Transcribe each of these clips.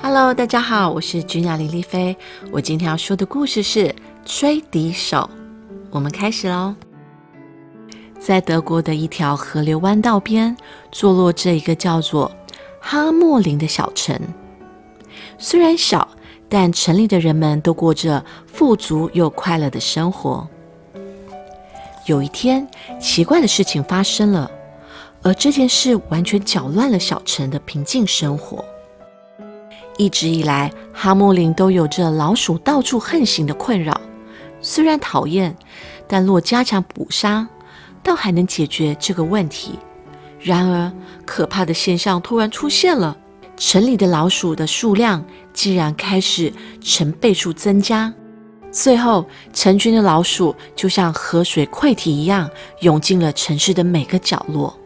Hello，大家好，我是君雅李丽菲。我今天要说的故事是《吹笛手》。我们开始喽。在德国的一条河流弯道边，坐落着一个叫做哈莫林的小城。虽然小，但城里的人们都过着富足又快乐的生活。有一天，奇怪的事情发生了，而这件事完全搅乱了小城的平静生活。一直以来，哈莫林都有着老鼠到处横行的困扰。虽然讨厌，但若加强捕杀，倒还能解决这个问题。然而，可怕的现象突然出现了：城里的老鼠的数量竟然开始成倍数增加。最后，成群的老鼠就像河水溃堤一样，涌进了城市的每个角落。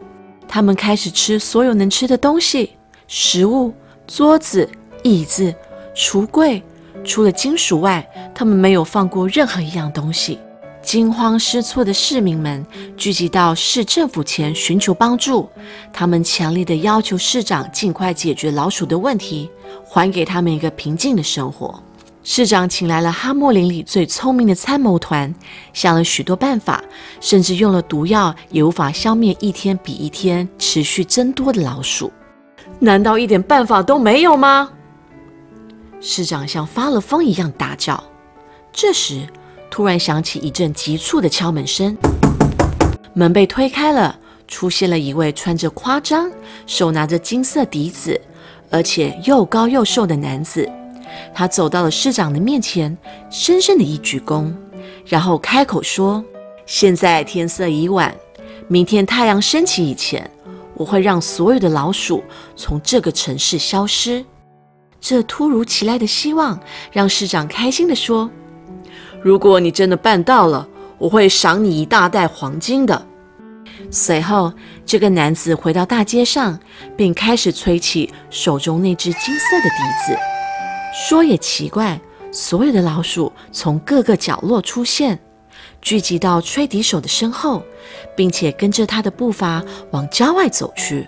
它们开始吃所有能吃的东西，食物、桌子。椅子、橱柜，除了金属外，他们没有放过任何一样东西。惊慌失措的市民们聚集到市政府前寻求帮助，他们强烈的要求市长尽快解决老鼠的问题，还给他们一个平静的生活。市长请来了哈莫林里最聪明的参谋团，想了许多办法，甚至用了毒药，也无法消灭一天比一天持续增多的老鼠。难道一点办法都没有吗？市长像发了疯一样大叫。这时，突然响起一阵急促的敲门声，门被推开了，出现了一位穿着夸张、手拿着金色笛子，而且又高又瘦的男子。他走到了市长的面前，深深的一鞠躬，然后开口说：“现在天色已晚，明天太阳升起以前，我会让所有的老鼠从这个城市消失。”这突如其来的希望让市长开心地说：“如果你真的办到了，我会赏你一大袋黄金的。”随后，这个男子回到大街上，并开始吹起手中那只金色的笛子。说也奇怪，所有的老鼠从各个角落出现，聚集到吹笛手的身后，并且跟着他的步伐往郊外走去。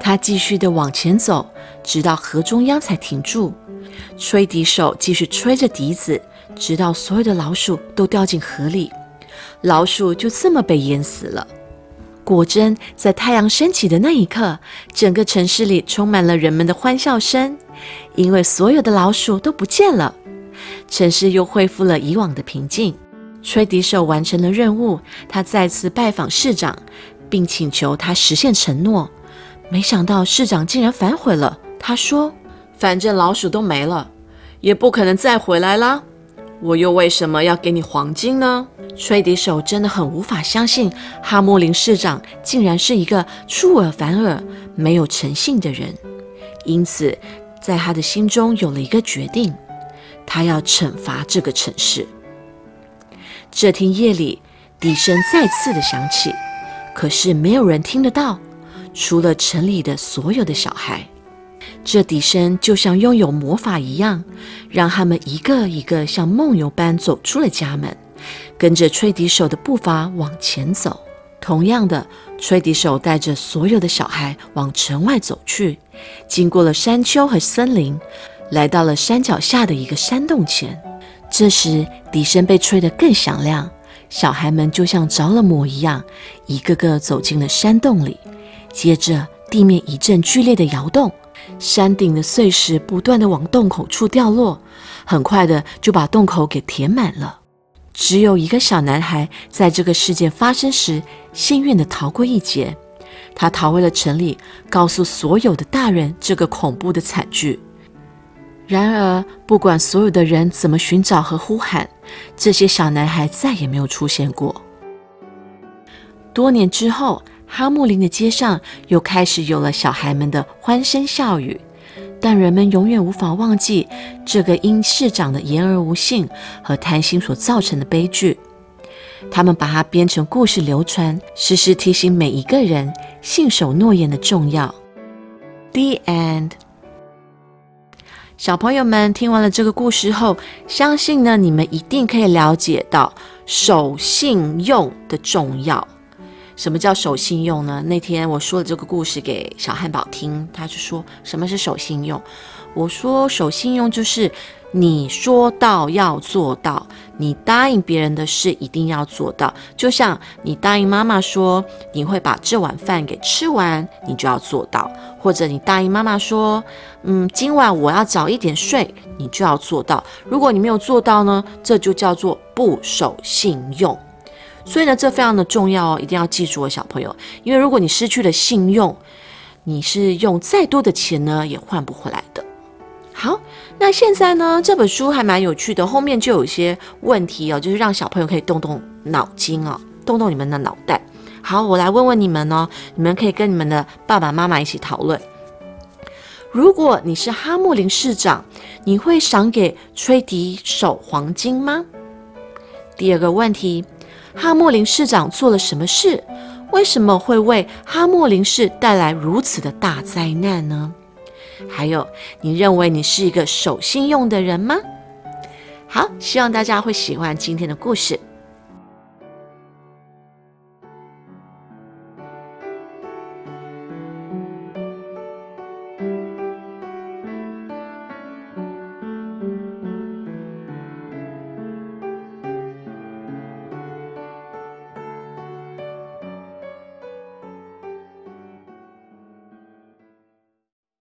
他继续的往前走，直到河中央才停住。吹笛手继续吹着笛子，直到所有的老鼠都掉进河里，老鼠就这么被淹死了。果真，在太阳升起的那一刻，整个城市里充满了人们的欢笑声，因为所有的老鼠都不见了，城市又恢复了以往的平静。吹笛手完成了任务，他再次拜访市长，并请求他实现承诺。没想到市长竟然反悔了。他说：“反正老鼠都没了，也不可能再回来啦。我又为什么要给你黄金呢？”吹笛手真的很无法相信，哈莫林市长竟然是一个出尔反尔、没有诚信的人。因此，在他的心中有了一个决定：他要惩罚这个城市。这天夜里，笛声再次的响起，可是没有人听得到。除了城里的所有的小孩，这笛声就像拥有魔法一样，让他们一个一个像梦游般走出了家门，跟着吹笛手的步伐往前走。同样的，吹笛手带着所有的小孩往城外走去，经过了山丘和森林，来到了山脚下的一个山洞前。这时，笛声被吹得更响亮，小孩们就像着了魔一样，一个个走进了山洞里。接着，地面一阵剧烈的摇动，山顶的碎石不断的往洞口处掉落，很快的就把洞口给填满了。只有一个小男孩在这个事件发生时幸运的逃过一劫，他逃回了城里，告诉所有的大人这个恐怖的惨剧。然而，不管所有的人怎么寻找和呼喊，这些小男孩再也没有出现过。多年之后。哈姆林的街上又开始有了小孩们的欢声笑语，但人们永远无法忘记这个因市长的言而无信和贪心所造成的悲剧。他们把它编成故事流传，时时提醒每一个人信守诺言的重要。The end。小朋友们听完了这个故事后，相信呢你们一定可以了解到守信用的重要。什么叫守信用呢？那天我说了这个故事给小汉堡听，他就说什么是守信用。我说守信用就是你说到要做到，你答应别人的事一定要做到。就像你答应妈妈说你会把这碗饭给吃完，你就要做到；或者你答应妈妈说，嗯，今晚我要早一点睡，你就要做到。如果你没有做到呢，这就叫做不守信用。所以呢，这非常的重要哦，一定要记住哦，小朋友。因为如果你失去了信用，你是用再多的钱呢，也换不回来的。好，那现在呢，这本书还蛮有趣的，后面就有一些问题哦，就是让小朋友可以动动脑筋哦，动动你们的脑袋。好，我来问问你们哦，你们可以跟你们的爸爸妈妈一起讨论。如果你是哈莫林市长，你会赏给吹笛手黄金吗？第二个问题。哈莫林市长做了什么事？为什么会为哈莫林市带来如此的大灾难呢？还有，你认为你是一个守信用的人吗？好，希望大家会喜欢今天的故事。